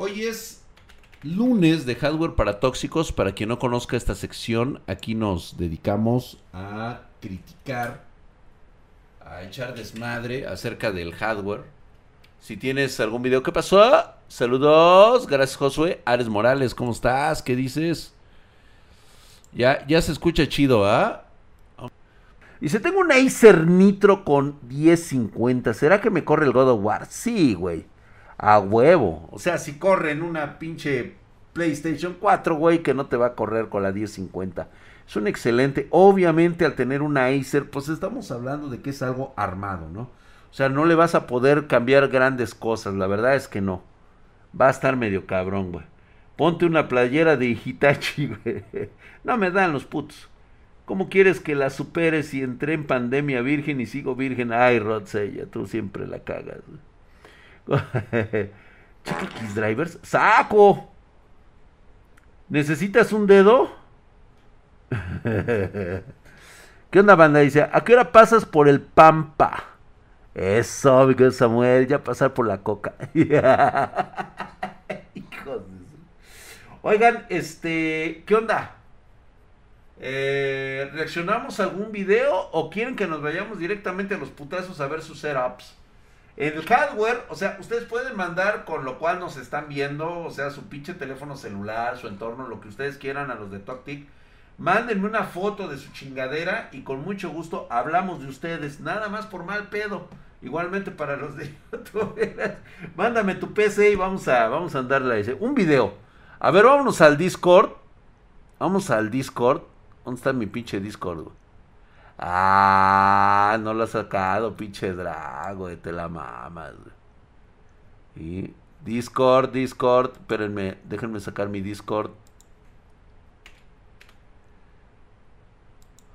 Hoy es lunes de hardware para tóxicos. Para quien no conozca esta sección, aquí nos dedicamos a criticar, a echar desmadre acerca del hardware. Si tienes algún video, ¿qué pasó? Saludos, gracias Josué. Ares Morales, ¿cómo estás? ¿Qué dices? Ya, ya se escucha chido, ¿ah? Dice, tengo un Acer Nitro con 1050. ¿Será que me corre el God War? Sí, güey. A huevo. O sea, si corre en una pinche PlayStation 4, güey, que no te va a correr con la 1050. Es un excelente. Obviamente, al tener una Acer, pues estamos hablando de que es algo armado, ¿no? O sea, no le vas a poder cambiar grandes cosas. La verdad es que no. Va a estar medio cabrón, güey. Ponte una playera de Hitachi, güey. No me dan los putos. ¿Cómo quieres que la superes si entré en pandemia virgen y sigo virgen? Ay, Rod ya tú siempre la cagas. X Drivers. ¡Saco! ¿Necesitas un dedo? ¿Qué onda, banda? Dice, ¿a qué hora pasas por el Pampa? Eso, mi Samuel, ya pasar por la coca. Oigan, este, ¿qué onda? Eh, ¿Reaccionamos a algún video o quieren que nos vayamos directamente a los putazos a ver sus setups? El hardware, o sea, ustedes pueden mandar con lo cual nos están viendo, o sea, su pinche teléfono celular, su entorno, lo que ustedes quieran a los de TokTik. Mándenme una foto de su chingadera y con mucho gusto hablamos de ustedes, nada más por mal pedo. Igualmente para los de YouTube. Mándame tu PC y vamos a, vamos a andarle ese. Un video. A ver, vámonos al Discord. Vamos al Discord. ¿Dónde está mi pinche Discord, Ah, no lo ha sacado, pinche Drago, te la mamas, Y Discord, Discord, espérenme, déjenme sacar mi Discord.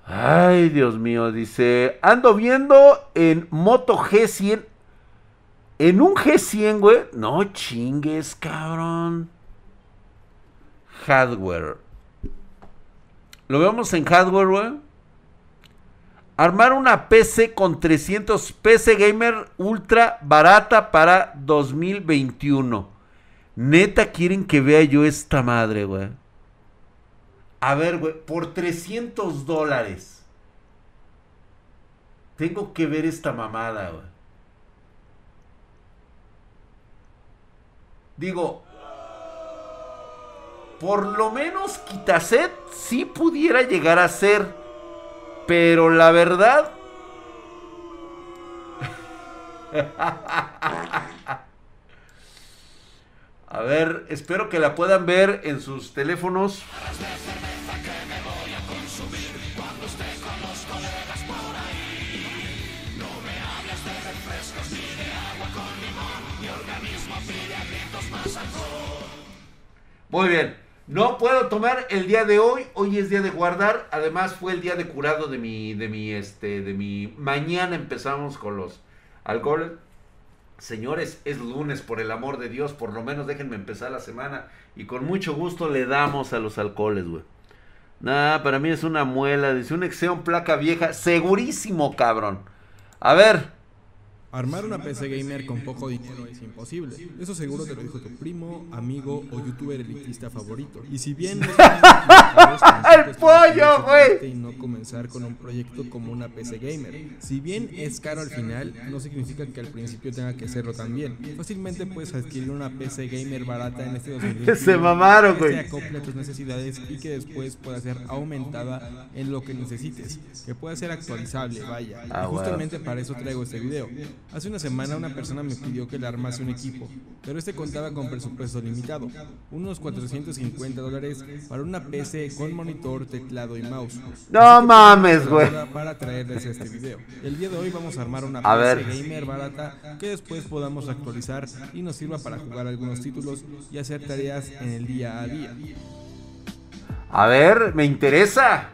Ay, Dios mío, dice, ando viendo en Moto G100. En un G100, güey. No chingues, cabrón. Hardware. Lo vemos en hardware, güey. Armar una PC con 300 PC Gamer ultra barata para 2021. Neta quieren que vea yo esta madre, güey. A ver, güey, por 300 dólares. Tengo que ver esta mamada, güey. Digo, por lo menos Quitaset sí pudiera llegar a ser. Pero la verdad... A ver, espero que la puedan ver en sus teléfonos. Muy bien. No puedo tomar el día de hoy. Hoy es día de guardar. Además fue el día de curado de mi, de mi, este, de mi. Mañana empezamos con los alcoholes. Señores, es lunes, por el amor de Dios. Por lo menos déjenme empezar la semana. Y con mucho gusto le damos a los alcoholes, güey. Nada, para mí es una muela. Dice un Exeon placa vieja. Segurísimo, cabrón. A ver, Armar una PC gamer con poco dinero es imposible. Eso seguro te lo dijo tu primo, amigo o youtuber elitista favorito. Y si bien el pollo, güey, y no comenzar con un proyecto como una PC gamer. Si bien es caro al final, no significa que al principio tenga que serlo también. Fácilmente puedes adquirir una PC gamer barata en este 2021 Se mamaron, güey. Que acople a tus necesidades y que después pueda ser aumentada en lo que necesites, que pueda ser actualizable, vaya. Ah, justamente para eso traigo este video. Hace una semana una persona me pidió que le armase un equipo, pero este contaba con presupuesto limitado, unos 450 dólares para una PC con monitor, teclado y mouse. No mames, güey. Para traerles este video. El día de hoy vamos a armar una PC gamer barata que después podamos actualizar y nos sirva para jugar algunos títulos y hacer tareas en el día a día. A ver, me interesa.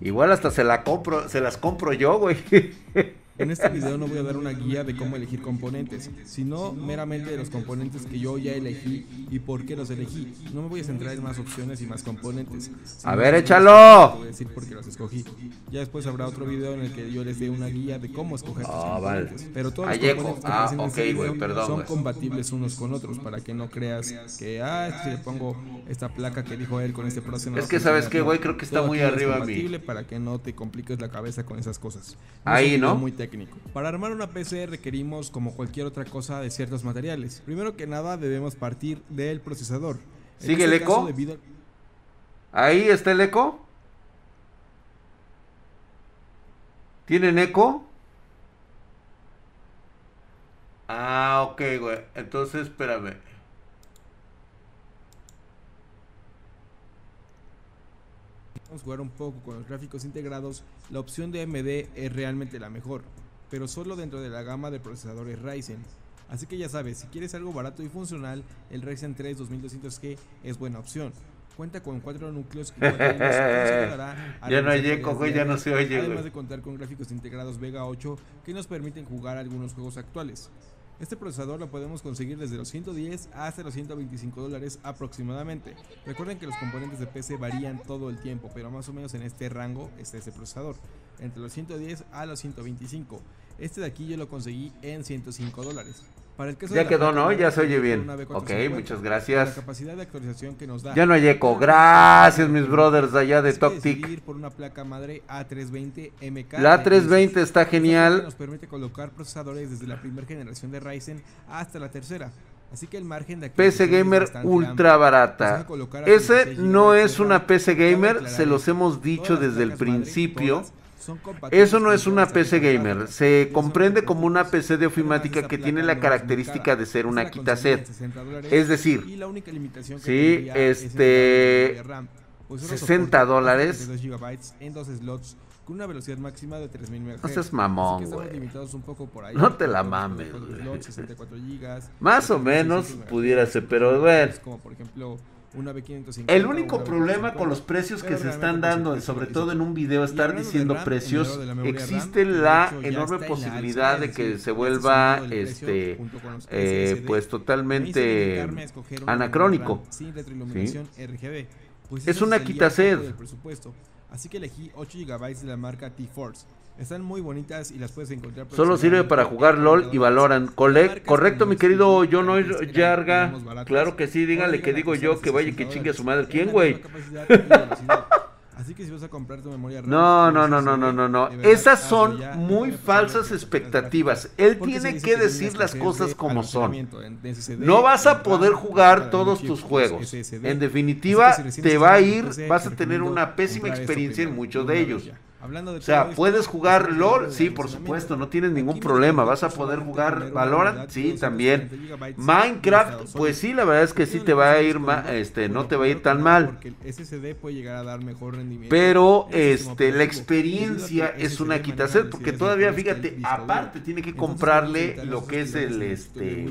Igual hasta se la compro, se las compro yo, güey. En este video no voy a dar una guía de cómo elegir componentes, sino meramente de los componentes que yo ya elegí y por qué los elegí. No me voy a centrar en más opciones y más componentes. A ver, échalo. Voy a decir por qué los escogí. Ya después habrá otro video en el que yo les dé una guía de cómo escoger los Ah, vale. componentes. Pero todos los componentes que Ah, aparecen en este video perdón, son güey. compatibles unos con otros para que no creas que, ah, que si le pongo esta placa que dijo él con este no Es a que, ¿sabes No, güey? Creo que está todo muy aquí es arriba mi- compatible para que no te compliques la cabeza con esas cosas. Ahí, un video ¿no? muy técnico. Para armar una PC requerimos, como cualquier otra cosa, de ciertos materiales. Primero que nada, debemos partir del procesador. En ¿Sigue el este caso, eco? debido- Ahí está el eco. ¿Tienen eco? Ah, ok, güey. Entonces, espérame. Vamos a jugar un poco con los gráficos integrados, la opción de AMD es realmente la mejor, pero solo dentro de la gama de procesadores Ryzen. Así que ya sabes, si quieres algo barato y funcional, el Ryzen 3 2200G es buena opción. Cuenta con cuatro núcleos y Ya no hay eco, güey, ya no se oye, Además de contar con gráficos integrados Vega 8 que nos permiten jugar algunos juegos actuales. Este procesador lo podemos conseguir desde los 110 hasta los 125 dólares aproximadamente. Recuerden que los componentes de PC varían todo el tiempo, pero más o menos en este rango está este procesador, entre los 110 a los 125. Este de aquí yo lo conseguí en 105 dólares. Para el caso Ya de quedó, ¿no? Ya se oye bien. una B450, Ok, muchas gracias. La capacidad de actualización que nos da. Ya no hay eco. Gracias, mis brothers de allá de por una placa madre A320 MK. La de 320 Asus. está Esta placa genial. Nos permite colocar procesadores desde la primera generación de Ryzen hasta la tercera. Así que el margen de PC es Gamer ultra barata. Ese 16 no es una. PC gamer, se los hemos dicho desde el principio. todas Eso no es una PC gamer, se comprende como una PC de ofimática que tiene la característica cara. de ser una quitaset. 60 dólares, Es decir, sí, este, la memoria RAM, pues solo 60 soporta dólares. 32 GB en dos slots con una velocidad máxima de 3000 MHz. No seas mamón, güey. No te la mames, poner cuatro güey. slots, 64 GB, Más o menos pudiera ser, pero bueno. Como por ejemplo una B550. El único una problema B550, con los precios que se están dando, sobre todo sí. en un video estar diciendo RAM, precios, RAM, existe la hecho enorme la posibilidad de que se vuelva este eh, pues totalmente anacrónico. Sin retroiluminación RGB. Pues Es una quitased. Así que elegí 8 GB de la marca T-Force. Están muy bonitas y las puedes encontrar Solo sirve para jugar LOL y Valorant. Correcto, mi querido Jonoy Yarga. Claro que sí, dígale que digo yo que vaya y que chingue a su madre. ¿Quién, güey? Así que si vas a comprar tu memoria RAM, No, no, no, no, no, no, no. Esas son ya, muy falsas expectativas. Él tiene que decir las cosas como son. No vas a poder jugar todos tus juegos. En definitiva, te va a ir, vas a te tener una pésima experiencia en muchos de ellos. Ya. Hablando de O sea, puedes jugar LOL, sí, por supuesto, no tienes ningún problema. Vas a poder jugar Valorant, sí, 240 también. Minecraft, pues sí, la verdad es que sí te va a ir, este, no te va a ir tan mal. Pero este, la experiencia es una SSD quitaset porque todavía, fíjate, aparte tiene que comprarle lo que es el este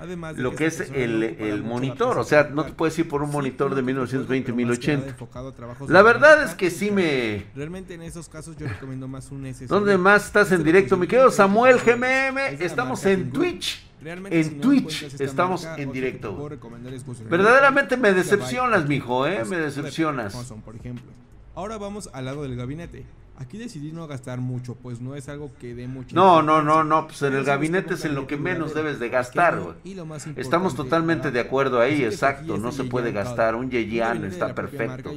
además de lo que es el, no el monitor, o sea, no te puedes ir por un monitor de que otro juego, 1920 pero más que nada 1080. enfocado a trabajos La verdad es que sí me Realmente en esos casos yo recomiendo más un SSD. ¿Dónde más estás en Este directo, mi querido Samuel GMM? Estamos en. Twitch. Realmente, En si no Twitch esta estamos marca, en directo, Verdaderamente me decepcionas, mijo, eh, me decepcionas. Por ejemplo. Ahora vamos al lado del gabinete. Aquí decidí no gastar mucho, pues no es algo que dé mucho. No, no, no, no, pues en el gabinete es en lo que menos debes de gastar, güey. Estamos totalmente de acuerdo ahí, exacto, no se puede gastar, un Yeyan está perfecto.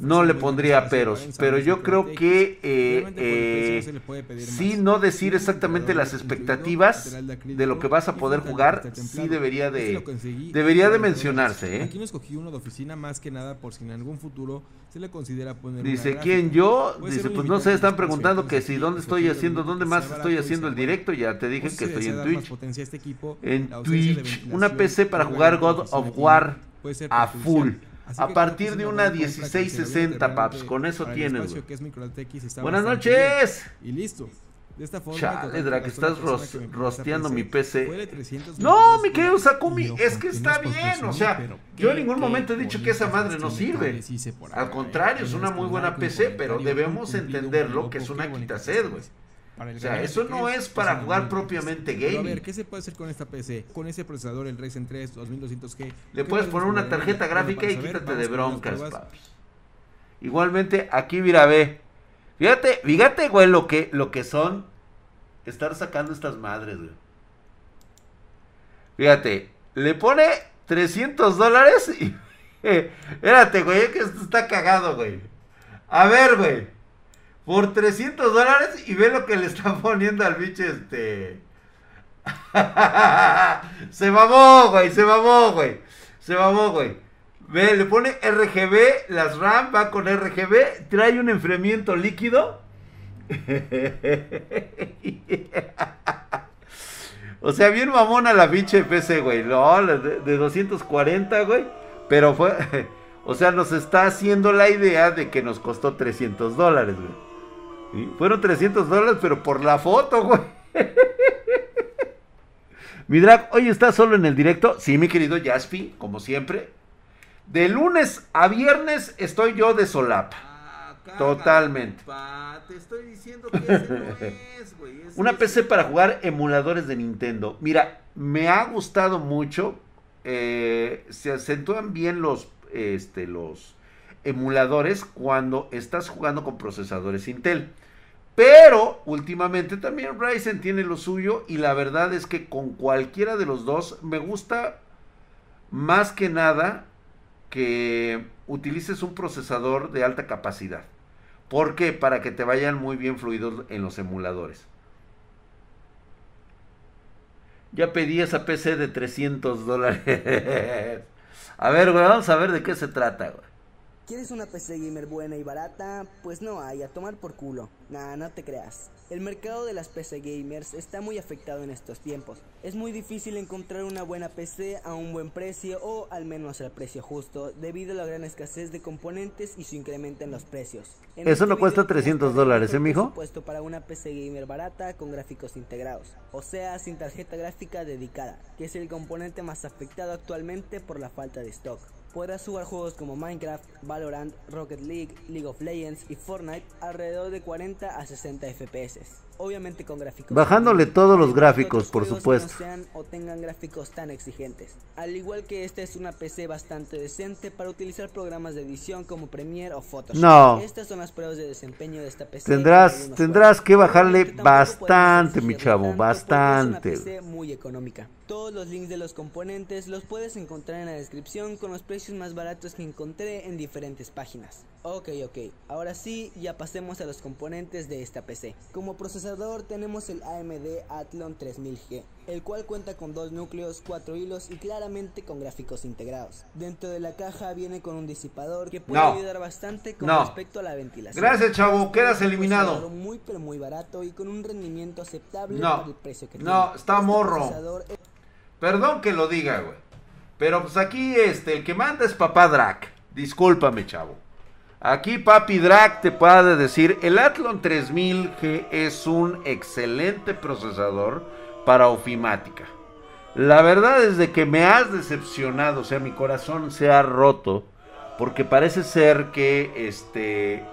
No le pondría peros, pero yo creo que eh, eh, sí no decir exactamente las expectativas de lo que vas a poder jugar, sí debería de debería de mencionarse, ¿eh? Aquí no escogí uno de oficina más que nada por si en algún futuro se le considera poner Dice, ¿quién yo? Dice, pues no sé, están preguntando que si dónde estoy haciendo, dónde más estoy haciendo el directo, ya te dije que estoy en Twitch. este equipo, En Twitch, una PC para jugar God of War a full. A partir de una buena compra que se debería 1660, de paps, con eso tienes, Buenas noches. Y listo. De esta forma, Chale, Drake, estás ros- rosteando mi PC. Fue de 322 No, mi querido. Sakumi, ojo, es que no está bien, o sea, yo en ningún momento he dicho que esa madre no sirve. Al contrario, es una muy buena PC, pero debemos entenderlo que es una quitaset, güey. gestiones. o sea, eso no es para jugar propiamente gaming. a ver, ¿qué se puede hacer con esta PC? Con ese procesador, el Ryzen 3 2200G. Le puedes poner una tarjeta gráfica y quítate de broncas, papi. Igualmente, aquí mira, ve. Fíjate, fíjate, güey, lo que, lo que son estar sacando estas madres, güey. Fíjate, le pone 300 dólares y... espérate, güey, que esto está cagado, güey. A ver, güey. Por 300 dólares y ve lo que le está poniendo al bicho este... se mamó, güey, se mamó, güey. Se mamó, güey. Ve, le pone RGB, las RAM va con RGB, trae un enfriamiento líquido. o sea, bien mamona la pinche PC, güey. No, de, de 240, güey. Pero fue, o sea, nos está haciendo la idea de que nos costó 300 dólares, güey. Fueron 300 dólares, pero por la foto, güey. mi drag, hoy está solo en el directo. Sí, mi querido Jaspi, como siempre. De lunes a viernes estoy yo de solapa. Ah, Totalmente. te estoy diciendo que ese no es, güey. Una PC para jugar emuladores de Nintendo. Mira, me ha gustado mucho. Eh, se acentúan bien los, este, los emuladores cuando estás jugando con procesadores Intel. Pero últimamente también Ryzen tiene lo suyo y la verdad es que con cualquiera de los dos me gusta más que nada que utilices un procesador de alta capacidad. ¿Por qué? Para que te vayan muy bien fluidos en los emuladores. Ya pedí esa PC de 300 dólares. a ver, güey, vamos a ver de qué se trata, güey. ¿Quieres una PC gamer buena y barata? Pues no hay, a tomar por culo. Nah, no te creas. El mercado de las PC gamers está muy afectado en estos tiempos. Es muy difícil encontrar una buena PC a un buen precio o al menos al precio justo debido a la gran escasez de componentes y su incremento en los precios. Eso este no cuesta 300 dólares, ¿eh, mijo? Puesto para una PC gamer barata con gráficos integrados, o sea, sin tarjeta gráfica dedicada, que es el componente más afectado actualmente por la falta de stock. Podrás jugar juegos como Minecraft, Valorant, Rocket League, League of Legends y Fortnite alrededor de 40 a 60 FPS obviamente con gráficos. Bajándole todos los gráficos, por supuesto. No sean o tengan gráficos tan exigentes. Al igual que esta es una PC bastante decente para utilizar programas de edición como Premiere o Photoshop. No. Estas son las pruebas de desempeño de esta PC. Tendrás, tendrás que bajarle bastante, mi chavo, bastante. Es una PC muy económica. Todos los links de los componentes los puedes encontrar en la descripción con los precios más baratos que encontré en diferentes páginas. Ok, ok, ahora sí, ya pasemos a los componentes de esta PC. Como procesador tenemos el AMD Athlon 3000G, el cual cuenta con dos núcleos, cuatro hilos y claramente con gráficos integrados. Dentro de la caja viene con un disipador que puede ayudar bastante con respecto a la ventilación. Gracias chavo, quedas eliminado. Muy pero muy barato y con un rendimiento aceptable para el precio que tiene. No, está este morro. Perdón que lo diga, güey. Pero pues aquí este, el que manda es papá Drac. Discúlpame, chavo. Aquí Papi Drag te puede decir, el Athlon 3000G es un excelente procesador para ofimática. La verdad es de que me has decepcionado, o sea, mi corazón se ha roto, porque parece ser que, este,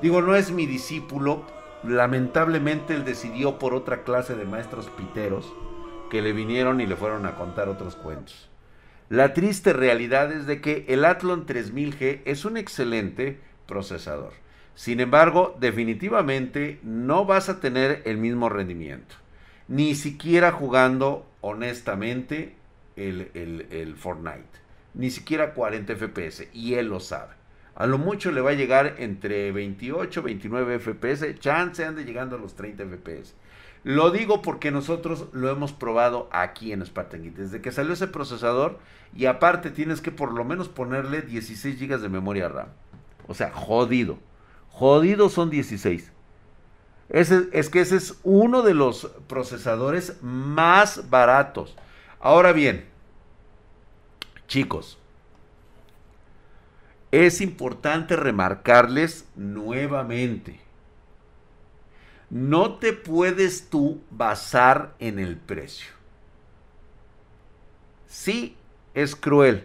digo, no es mi discípulo, lamentablemente él decidió por otra clase de maestros piteros que le vinieron y le fueron a contar otros cuentos. La triste realidad es de que el Athlon 3000G es un excelente procesador. Sin embargo, definitivamente no vas a tener el mismo rendimiento. Ni siquiera jugando honestamente el, el, Fortnite. Ni siquiera 40 FPS. Y él lo sabe. A lo mucho le va a llegar entre 28, 29 FPS. Chance ande llegando a los 30 FPS. Lo digo porque nosotros lo hemos probado aquí en Spartan Desde que salió ese procesador. Y aparte tienes que por lo menos ponerle 16 GB de memoria RAM. O sea, jodido. Jodido son 16. Ese, es que ese es uno de los procesadores más baratos. Ahora bien, chicos, es importante remarcarles nuevamente. No te puedes tú basar en el precio. Sí, es cruel,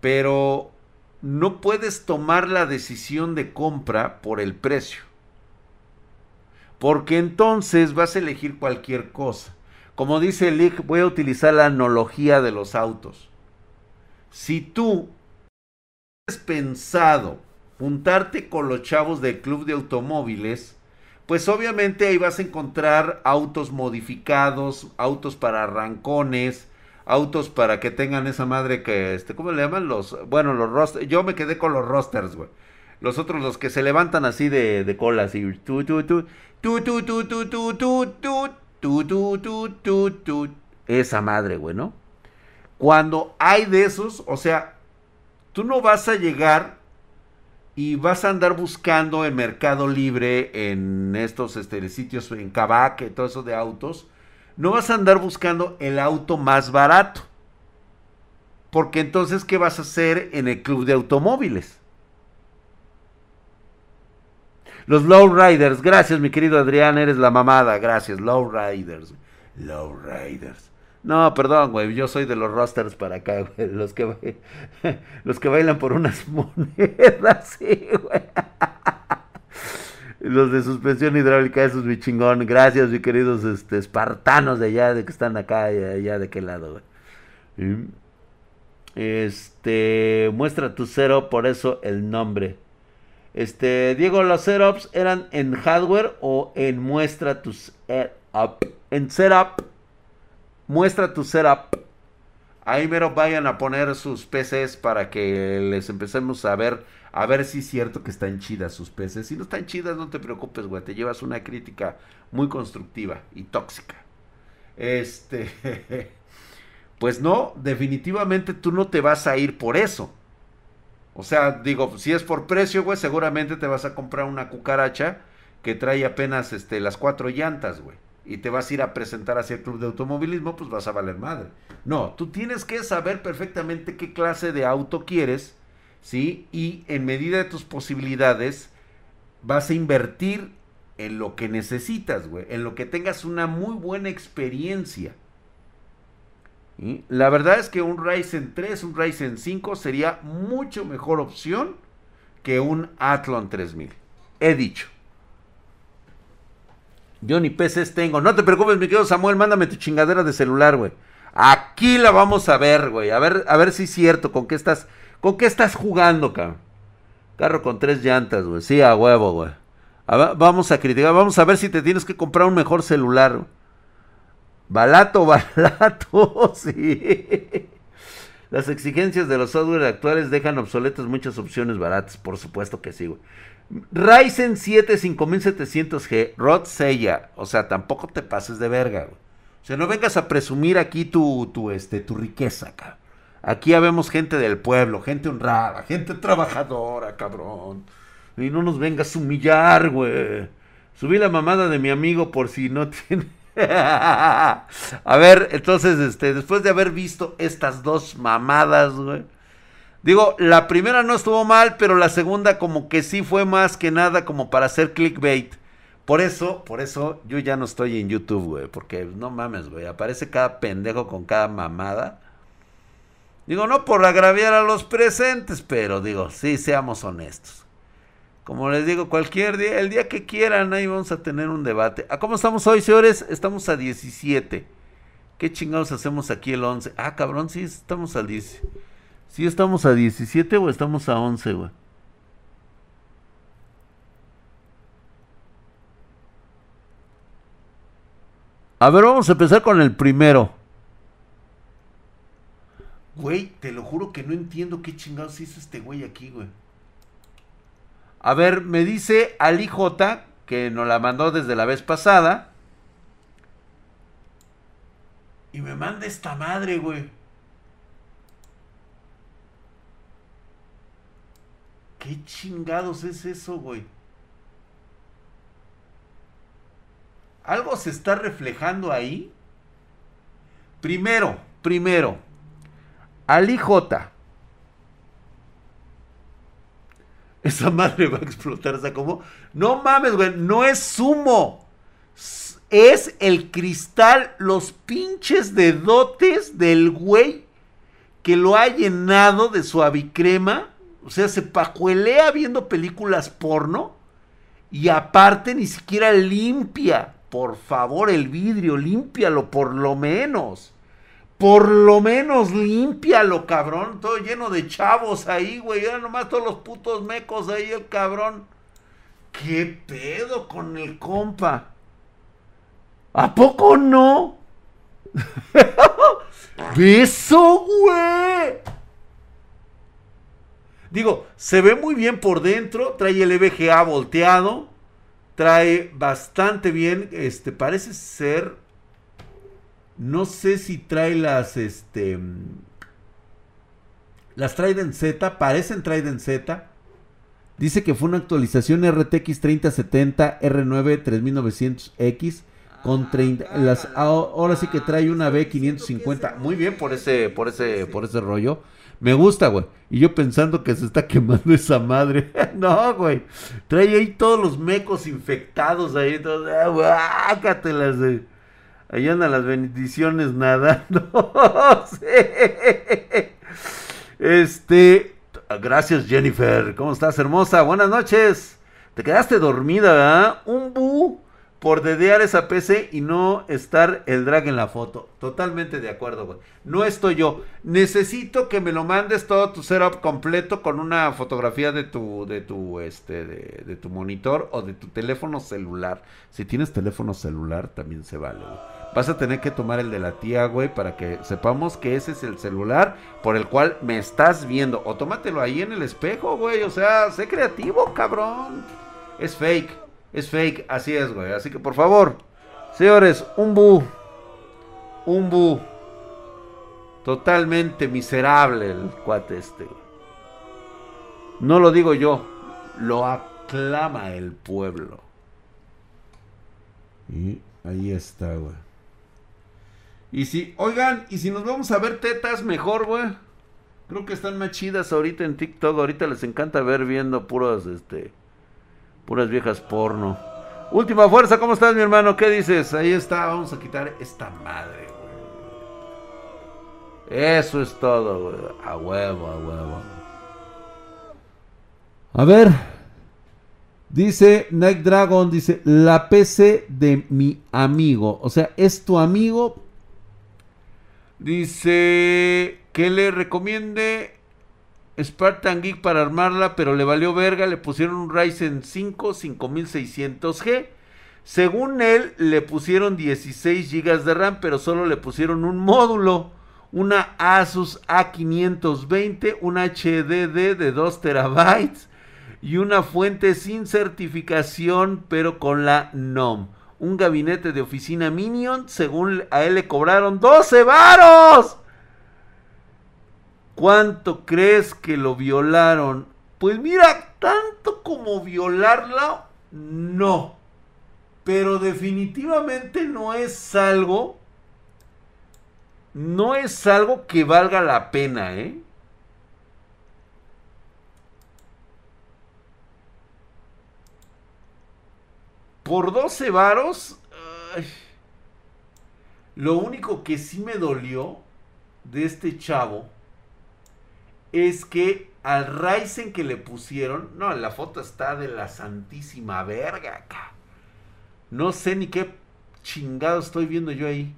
pero no puedes tomar la decisión de compra por el precio. Porque entonces vas a elegir cualquier cosa. Como dice Lick, voy a utilizar la analogía de los autos. Si tú has pensado juntarte con los chavos del club de automóviles, pues obviamente ahí vas a encontrar autos modificados, autos para arrancones, autos para que tengan esa madre que, este, ¿cómo le llaman? Los, bueno, los rosters, yo me quedé con los rosters, güey. Los otros, los que se levantan así de, de cola, así, tu, tu, tu, tu, tu, tu, tu, tu, tu, tu, tu, tu. Esa madre, güey, ¿no? Cuando hay de esos, o sea, tú no vas a llegar y vas a andar buscando en Mercado Libre, en estos este, sitios, en Cabaque, todo eso de autos. No vas a andar buscando el auto más barato. Porque entonces, ¿qué vas a hacer en el club de automóviles? Los lowriders, gracias mi querido Adrián, eres la mamada, gracias, lowriders. Lowriders. No, perdón, güey, yo soy de los rosters para acá, güey, los que, los que bailan por unas monedas, sí, güey. Los de suspensión hidráulica, esos mi chingón. Gracias, mi queridos este, espartanos de allá, de que están acá, allá de qué lado, güey. Este, muestra tu cero, por eso el nombre. Este, Diego, los setups eran en hardware o en muestra tu setup. En setup, muestra tu setup. Ahí mero vayan a poner sus PCs para que les empecemos a ver, a ver si es cierto que están chidas sus PCs. Si no están chidas, no te preocupes, güey. Te llevas una crítica muy constructiva y tóxica. Este, pues no, definitivamente tú no te vas a ir por eso. O sea, digo, si es por precio, güey, seguramente te vas a comprar una cucaracha que trae apenas este, las cuatro llantas, güey. Y te vas a ir a presentar hacia el club de automovilismo, pues vas a valer madre. No, tú tienes que saber perfectamente qué clase de auto quieres, ¿sí? Y en medida de tus posibilidades, vas a invertir en lo que necesitas, güey. En lo que tengas una muy buena experiencia. La verdad es que un Ryzen 3, un Ryzen 5 sería mucho mejor opción que un Athlon 3000. He dicho. Yo ni PCs tengo. No te preocupes, mi querido Samuel, mándame tu chingadera de celular, güey. Aquí la vamos a ver, güey. A ver, a ver si es cierto. ¿Con qué estás, con qué estás jugando, cabrón? Carro con tres llantas, güey. Sí, a huevo, güey. vamos a criticar. Vamos a ver si te tienes que comprar un mejor celular. Balato, balato, sí. Las exigencias de los software actuales dejan obsoletas muchas opciones baratas, por supuesto que sí, güey. Ryzen 7 5700G, Rod Sella, o sea, tampoco te pases de verga, güey. O sea, no vengas a presumir aquí tu, tu, este, tu riqueza, cabrón. Aquí habemos gente del pueblo, gente honrada, gente trabajadora, cabrón. Y no nos vengas a humillar, güey. Subí la mamada de mi amigo por si no tiene a ver, entonces, este, después de haber visto estas dos mamadas, güey. Digo, la primera no estuvo mal, pero la segunda como que sí fue más que nada como para hacer clickbait. Por eso, por eso yo ya no estoy en YouTube, güey. Porque no mames, güey. Aparece cada pendejo con cada mamada. Digo, no por agraviar a los presentes, pero digo, sí, seamos honestos. Como les digo, cualquier día, el día que quieran, ahí vamos a tener un debate. ¿A cómo estamos hoy, señores? Estamos a 17. ¿Qué chingados hacemos aquí el 11? Ah, cabrón, sí, estamos al 10. ¿Sí estamos a 17 o estamos a 11, güey? A ver, vamos a empezar con el primero. Güey, te lo juro que no entiendo qué chingados hizo este güey aquí, güey. A ver, me dice Ali J, que nos la mandó desde la vez pasada. Y me manda esta madre, güey. ¿Qué chingados es eso, güey? ¿Algo se está reflejando ahí? Primero, primero, Ali J esa madre va a explotar. O sea, como, no mames, güey, no es humo. Es el cristal, los pinches dedotes del güey que lo ha llenado de suavicrema. O sea, se pajuelea viendo películas porno. Y aparte ni siquiera limpia. Por favor, el vidrio, límpialo por lo menos. Por lo menos límpialo, cabrón. Todo lleno de chavos ahí, güey. Era nomás todos los putos mecos ahí, el cabrón. ¿Qué pedo con el compa? ¿A poco no? Beso, güey. Digo, se ve muy bien por dentro. Trae el EVGA volteado. Trae bastante bien. Este, parece ser. No sé si trae las. Este. Las Trident Z. Parecen Trident Z. Dice que fue una actualización RTX 3070 R9 3900X con 30 las ahora sí que trae una B550. Muy bien por ese por ese por ese rollo. Me gusta, güey. Y yo pensando que se está quemando esa madre. no, güey. Trae ahí todos los mecos infectados ahí. Todos, ah, güey. Ahí andan las bendiciones nadando. Este. Gracias, Jennifer. ¿Cómo estás, hermosa? Buenas noches. Te quedaste dormida, ¿verdad? Un bu por dedear esa PC y no estar el drag en la foto. Totalmente de acuerdo, güey. No estoy yo. Necesito que me lo mandes todo tu setup completo con una fotografía de tu, de tu, este, de, de tu monitor o de tu teléfono celular. Si tienes teléfono celular, también se vale, güey. Vas a tener que tomar el de la tía, güey, para que sepamos que ese es el celular por el cual me estás viendo. O tómatelo ahí en el espejo, güey. O sea, sé creativo, cabrón. Es fake. Es fake, así es, güey. Así que por favor, señores, un bu. Un bu. Totalmente miserable el cuate este. No lo digo yo, lo aclama el pueblo. Y ahí está, güey. Y si, oigan, y si nos vamos a ver tetas, mejor, güey. Creo que están más chidas ahorita en TikTok. Ahorita les encanta ver viendo puros, este, Puras viejas porno. Última fuerza, ¿cómo estás, mi hermano? ¿Qué dices? Ahí está, vamos a quitar esta madre. Eso es todo, güey. A huevo, a huevo. A ver. Dice Night Dragon, dice, la PC de mi amigo. O sea, es tu amigo. Dice que le recomiende Spartan Geek para armarla, pero le valió verga, le pusieron un Ryzen 5 5600G. Según él, le pusieron 16 GB de RAM, pero solo le pusieron un módulo, una Asus A520, un HDD de 2 terabytes y una fuente sin certificación, pero con la NOM. Un gabinete de oficina Minion, según a él le cobraron 12 varos. ¿Cuánto crees que lo violaron? Pues mira, tanto como violarla, no. Pero definitivamente no es algo, no es algo que valga la pena, ¿eh? Por 12 varos, lo único que sí me dolió de este chavo es que al Ryzen que le pusieron, no, la foto está de la santísima verga acá. No sé ni qué chingado estoy viendo yo ahí.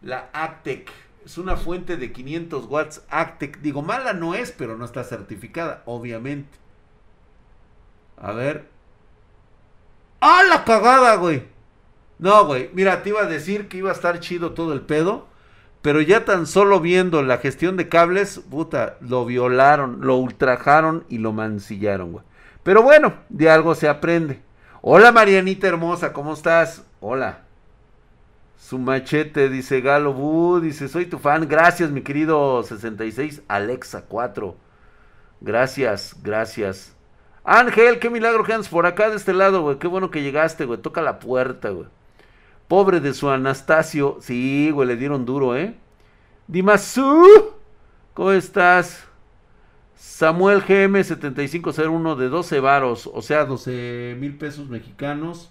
La Actec es una fuente de 500 watts Actec. Digo, mala no es, pero no está certificada, obviamente. A ver. ¡Ah, la cagada, güey! No, güey. Mira, te iba a decir que iba a estar chido todo el pedo. Pero ya tan solo viendo la gestión de cables, puta, lo violaron, lo ultrajaron y lo mancillaron, güey. Pero bueno, de algo se aprende. Hola Marianita hermosa, ¿cómo estás? Hola. Su machete, dice Galo Bu, dice, soy tu fan. Gracias, mi querido 66 Alexa 4. Gracias, gracias. Ángel, qué milagro que por acá de este lado, güey. Qué bueno que llegaste, güey. Toca la puerta, güey. Pobre de su Anastasio. Sí, güey, le dieron duro, ¿eh? Dimasu, ¿cómo estás? Samuel GM 7501 de 12 varos, o sea, 12 mil pesos mexicanos.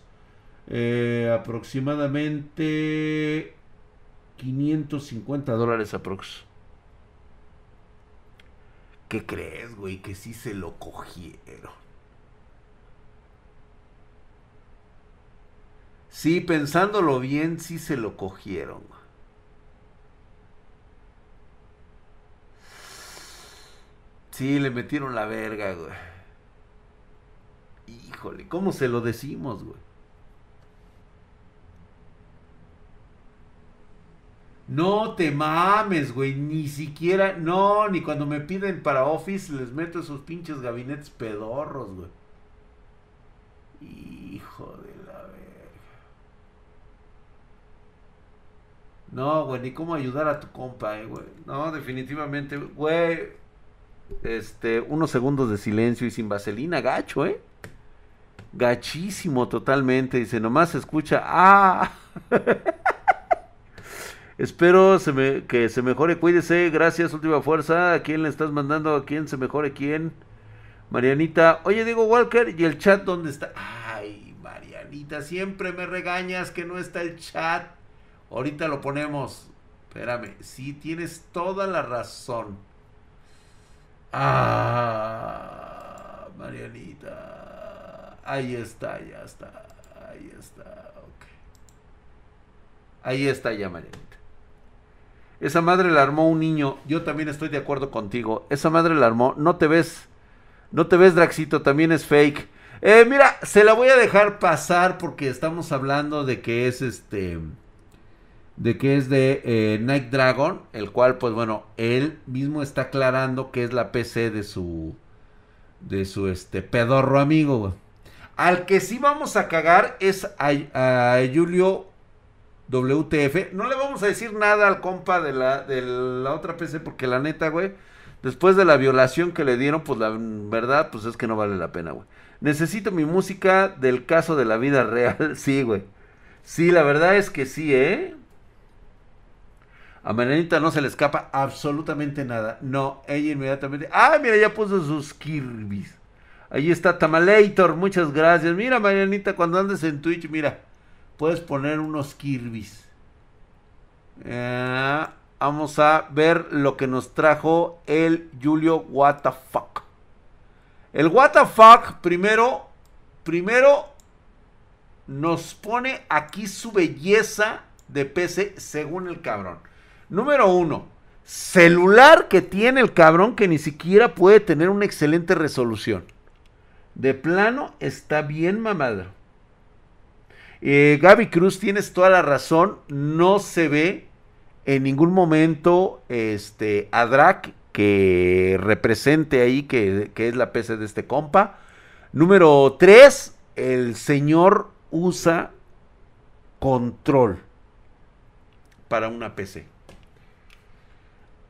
Eh, aproximadamente 550 dólares aprox. ¿Qué crees, güey? Que sí se lo cogieron. Sí, pensándolo bien, sí se lo cogieron. Sí, le metieron la verga, güey. Híjole, ¿cómo se lo decimos, güey? No te mames, güey. Ni siquiera. No, ni cuando me piden para Office les meto esos pinches gabinetes pedorros, güey. Hijo de la verga. No, güey, ni cómo ayudar a tu compa, eh, güey. No, definitivamente, güey. Este, unos segundos de silencio y sin vaselina, gacho, eh. Gachísimo totalmente. Dice, nomás se escucha. ¡Ah! Espero que se mejore. Cuídese. Gracias, última fuerza. ¿A quién le estás mandando? ¿A quién se mejore? ¿Quién? Marianita. Oye, Diego Walker. ¿Y el chat dónde está? Ay, Marianita. Siempre me regañas que no está el chat. Ahorita lo ponemos. Espérame. Sí, tienes toda la razón. Ah, Marianita. Ahí está, ya está. Ahí está. Ok. Ahí está ya, Marianita. Esa madre la armó un niño. Yo también estoy de acuerdo contigo. Esa madre la armó. No te ves. No te ves, Draxito. También es fake. Eh, mira, se la voy a dejar pasar porque estamos hablando de que es este. De que es de eh, Night Dragon. El cual, pues bueno, él mismo está aclarando que es la PC de su. De su este pedorro amigo, Al que sí vamos a cagar es a, a Julio WTF. No le vamos a decir nada al compa de la, de la otra PC porque la neta, güey, después de la violación que le dieron, pues la verdad, pues es que no vale la pena, güey. Necesito mi música del caso de la vida real. Sí, güey. Sí, la verdad es que sí, ¿eh? A Marianita no se le escapa absolutamente nada. No, ella inmediatamente. ¡Ah, mira, ya puso sus Kirby's! Ahí está Tamalator, muchas gracias. Mira, Marianita, cuando andes en Twitch, mira puedes poner unos Kirby's. Eh, vamos a ver lo que nos trajo el Julio What the fuck. El What the fuck primero, primero nos pone aquí su belleza de PC según el cabrón. Número uno, celular que tiene el cabrón que ni siquiera puede tener una excelente resolución. De plano está bien mamado. Eh, Gaby Cruz, tienes toda la razón. No se ve en ningún momento este, a Drac que represente ahí que, que es la PC de este compa. Número 3, el señor usa control para una PC.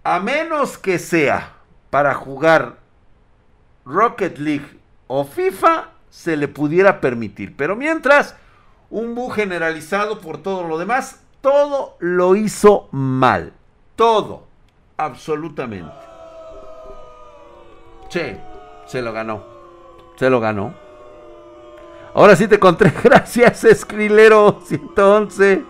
A menos que sea para jugar Rocket League o FIFA, se le pudiera permitir. Pero mientras un bug generalizado por todo lo demás. Todo lo hizo mal. Todo. Absolutamente. Che, se lo ganó. Se lo ganó. Ahora sí te encontré. Gracias, Escrilero 111.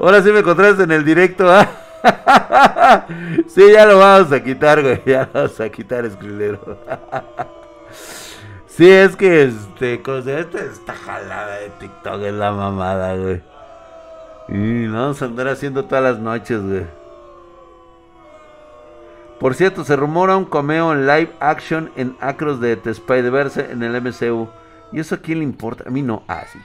Ahora sí me encontraste en el directo. ¿ah? sí, ya lo vamos a quitar, güey. Ya lo vamos a quitar, Escrilero. Sí, es que este, cosa, esta jalada de TikTok es la mamada, güey. Y vamos a andar haciendo todas las noches, güey. Por cierto, se rumora un cameo en live action en Acros de The Spider-Verse en el MCU. ¿Y eso a quién le importa? A mí no. Ah, sí.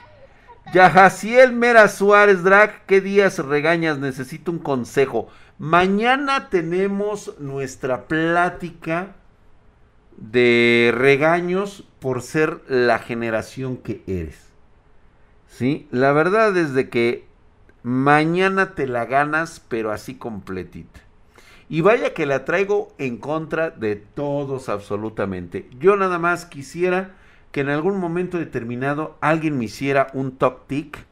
Yajaciel Mera Suárez Drag, ¿qué días regañas? Necesito un consejo. Mañana tenemos nuestra plática de regaños por ser la generación que eres. ¿Sí? La verdad es de que mañana te la ganas, pero así completita. Y vaya que la traigo en contra de todos absolutamente. Yo nada más quisiera que en algún momento determinado alguien me hiciera un top tick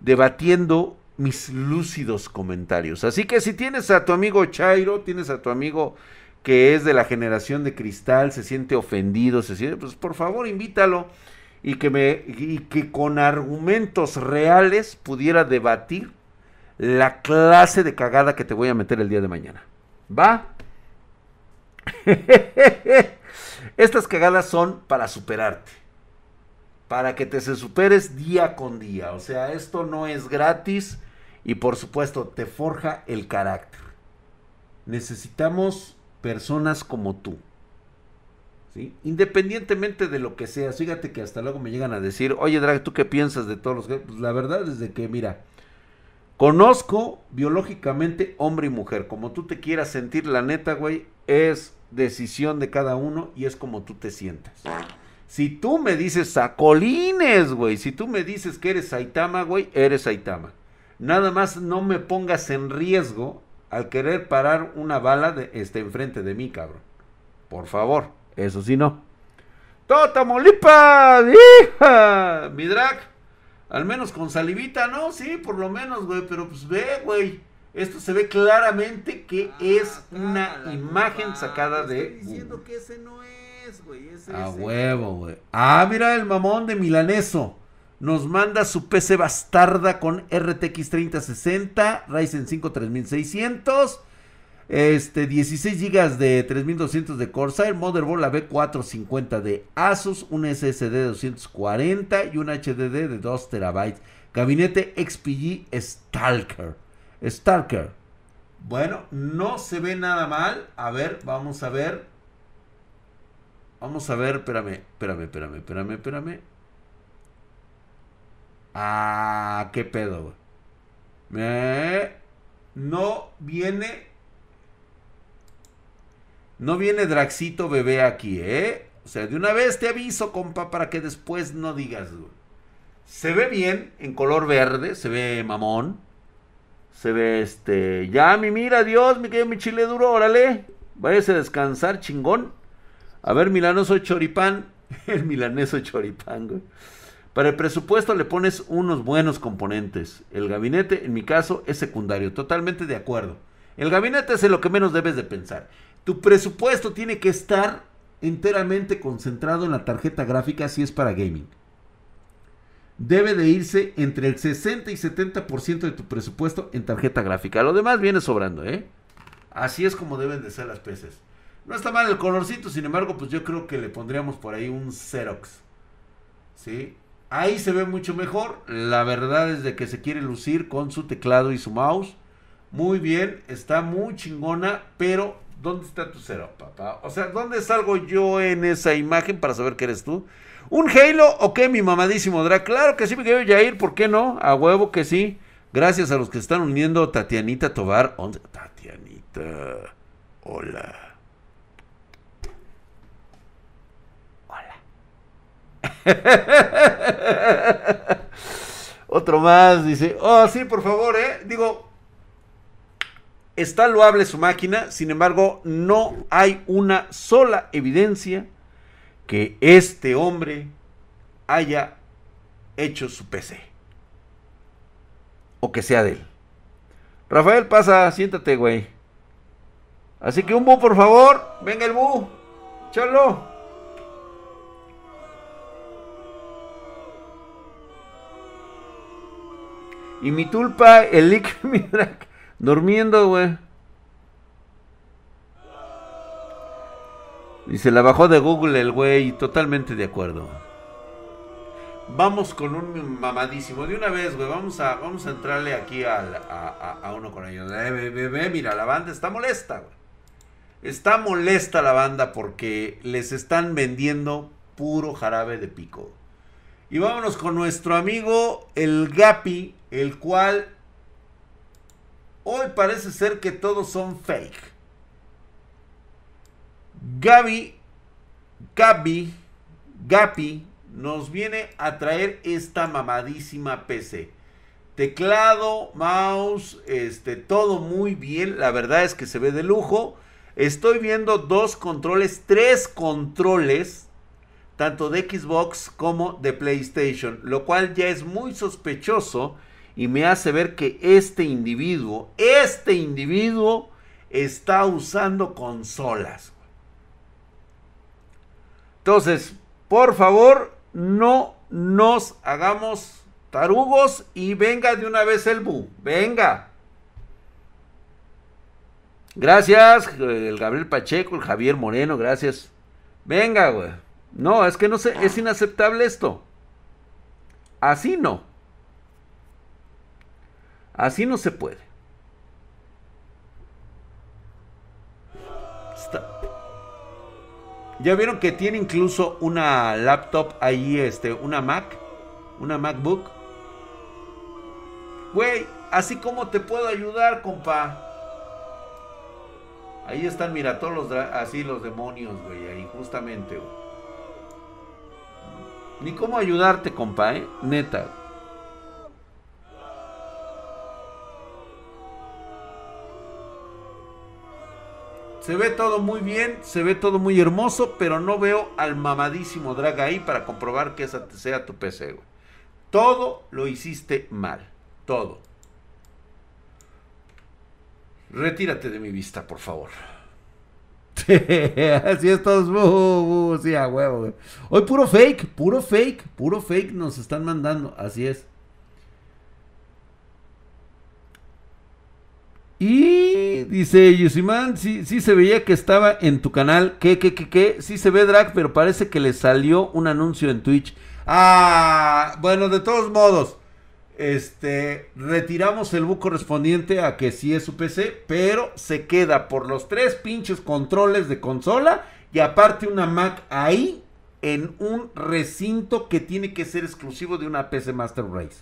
debatiendo mis lúcidos comentarios. Así que si tienes a tu amigo Chairo, tienes a tu amigo que es de la generación de cristal, se siente ofendido, se siente, pues por favor invítalo y que me y que con argumentos reales pudiera debatir la clase de cagada que te voy a meter el día de mañana. ¿Va? Estas cagadas son para superarte. Para que te se superes día con día. O sea, esto no es gratis y por supuesto te forja el carácter. Necesitamos personas como tú. Independientemente de lo que sea. Fíjate que hasta luego me llegan a decir, oye Drag, ¿tú qué piensas de todos los... Pues la verdad es de que, mira, conozco biológicamente hombre y mujer. Como tú te quieras sentir, la neta, güey, es decisión de cada uno y es como tú te sientas. Si tú me dices sacolines, güey, si tú me dices que eres Saitama, güey, eres Saitama. Nada más no me pongas en riesgo al querer parar una bala de, este, enfrente de mí, cabrón. Por favor, eso sí no. ¡Totamolipa! ¡Hija! Mi drag. Al menos con salivita, ¿no? Sí, por lo menos, güey. Pero pues ve, güey. Esto se ve claramente que ah, es una imagen sacada de. diciendo que ese no es, güey. A huevo, güey. Ah, mira el mamón de Milaneso. Nos manda su PC bastarda con RTX 3060, Ryzen 5 3600, este, 16 GB de 3200 de Corsair, motherboard la B450 de Asus, un SSD de 240 y un HDD de 2 TB. Gabinete XPG Stalker. Stalker. Bueno, no se ve nada mal. A ver, vamos a ver. Vamos a ver, espérame, espérame, espérame, espérame, espérame. Ah, qué pedo. No viene. No viene Draxito bebé aquí, ¿eh? O sea, de una vez te aviso, compa, para que después no digas. Se ve bien, en color verde, se ve mamón. Se ve este. Ya, mi mira, Dios, mi querido mi chile duro, órale. Váyase a descansar, chingón. A ver, milanoso choripán. El milaneso choripán, güey. Para el presupuesto le pones unos buenos componentes. El gabinete, en mi caso, es secundario. Totalmente de acuerdo. El gabinete es en lo que menos debes de pensar. Tu presupuesto tiene que estar enteramente concentrado en la tarjeta gráfica si es para gaming. Debe de irse entre el 60 y 70% de tu presupuesto en tarjeta gráfica. Lo demás viene sobrando, ¿eh? Así es como deben de ser las peces. No está mal el colorcito, sin embargo, pues yo creo que le pondríamos por ahí un Xerox. ¿Sí? Ahí se ve mucho mejor. La verdad es de que se quiere lucir con su teclado y su mouse. Muy bien, está muy chingona, pero ¿dónde está tu cero, papá? O sea, ¿dónde salgo yo en esa imagen para saber que eres tú? ¿Un Halo o qué, mi mamadísimo Drag? Claro que sí, me quiero ya ir, ¿por qué no? A huevo que sí. Gracias a los que están uniendo Tatianita Tobar. Tatianita. Hola. Otro más dice, oh sí, por favor, eh. Digo, está loable su máquina, sin embargo, no hay una sola evidencia que este hombre haya hecho su PC. O que sea de él. Rafael, pasa, siéntate, güey. Así que un bu, por favor. Venga el bu. Chalo. Y mi tulpa, el Lick durmiendo, güey. Y se la bajó de Google el güey, totalmente de acuerdo. Vamos con un mamadísimo. De una vez, güey, vamos a, vamos a entrarle aquí a, a, uno con ellos. Eh, mira, la banda está molesta, güey. Está molesta la banda porque les están vendiendo puro jarabe de pico. Y vámonos con nuestro amigo el Gapi, el cual hoy parece ser que todos son fake. Gaby, Gaby, Gapi nos viene a traer esta mamadísima PC. Teclado, mouse, este, todo muy bien. La verdad es que se ve de lujo. Estoy viendo dos controles, tres controles, tanto de Xbox como de PlayStation, lo cual ya es muy sospechoso y me hace ver que este individuo, este individuo está usando consolas. Entonces, por favor, no nos hagamos tarugos y venga de una vez el bu. Venga. Gracias, el Gabriel Pacheco, el Javier Moreno, gracias. Venga, güey. No, es que no sé, es inaceptable esto. Así no. Así no se puede. Ya vieron que tiene incluso una laptop ahí, este, una Mac, una MacBook. Güey, así como te puedo ayudar, compa. Ahí están, mira, todos los, así los demonios, güey, ahí justamente. Ni cómo ayudarte, compa, eh, neta. Se ve todo muy bien, se ve todo muy hermoso, pero no veo al mamadísimo drag ahí para comprobar que esa sea tu PC, güey. Todo lo hiciste mal. Todo. Retírate de mi vista, por favor. Así es, todos. sí, a huevo, güey. Hoy puro fake, puro fake, puro fake nos están mandando. Así es. Y dice Yusiman, sí, sí se veía que estaba en tu canal. ¿Qué, qué, qué, qué? Sí se ve drag, pero parece que le salió un anuncio en Twitch. Ah, bueno, de todos modos, este, retiramos el book correspondiente a que sí es su PC, pero se queda por los tres pinches controles de consola y aparte una Mac ahí en un recinto que tiene que ser exclusivo de una PC Master Race.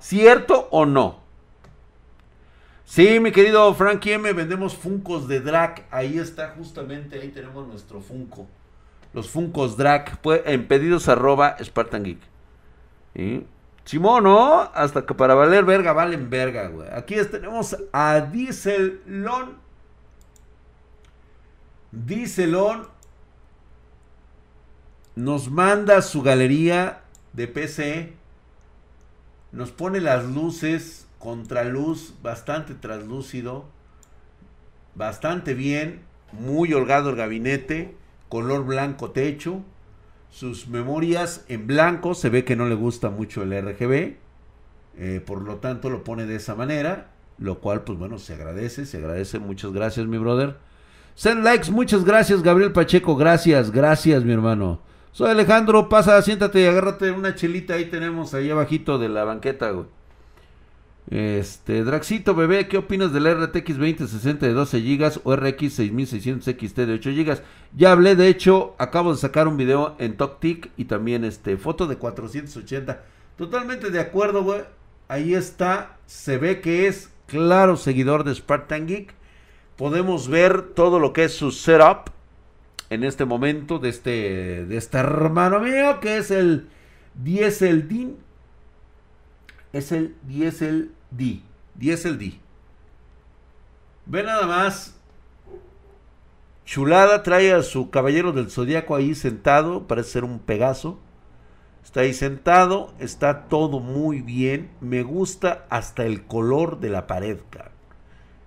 ¿Cierto o no? Sí, mi querido Frankie M, vendemos Funcos de Drag. Ahí está, justamente, ahí tenemos nuestro Funko. Los Funcos Drag, pues, en pedidos arroba Spartan Geek. Simón, ¿no? Hasta que para valer verga, valen verga, güey. Aquí tenemos a Dieselon. Dieselon nos manda su galería de PC. Nos pone las luces contraluz bastante translúcido, bastante bien, muy holgado el gabinete, color blanco techo, sus memorias en blanco, se ve que no le gusta mucho el RGB, eh, por lo tanto lo pone de esa manera, lo cual pues bueno, se agradece, se agradece, muchas gracias mi brother. Send likes, muchas gracias Gabriel Pacheco, gracias, gracias mi hermano. Soy Alejandro, pasa, siéntate y agárrate una chelita, ahí tenemos, ahí abajito de la banqueta, güey. Este, Draxito bebé, ¿qué opinas del RTX 2060 de 12 GB o RX 6600 XT de 8 GB? Ya hablé, de hecho, acabo de sacar un video en TokTik y también este foto de 480. Totalmente de acuerdo, güey. Ahí está, se ve que es claro seguidor de Spartan Geek. Podemos ver todo lo que es su setup en este momento de este de este hermano mío que es el Diesel DIN es el Diesel D. Diesel D. Ve nada más. Chulada trae a su caballero del zodiaco ahí sentado. Parece ser un Pegaso. Está ahí sentado. Está todo muy bien. Me gusta hasta el color de la pared,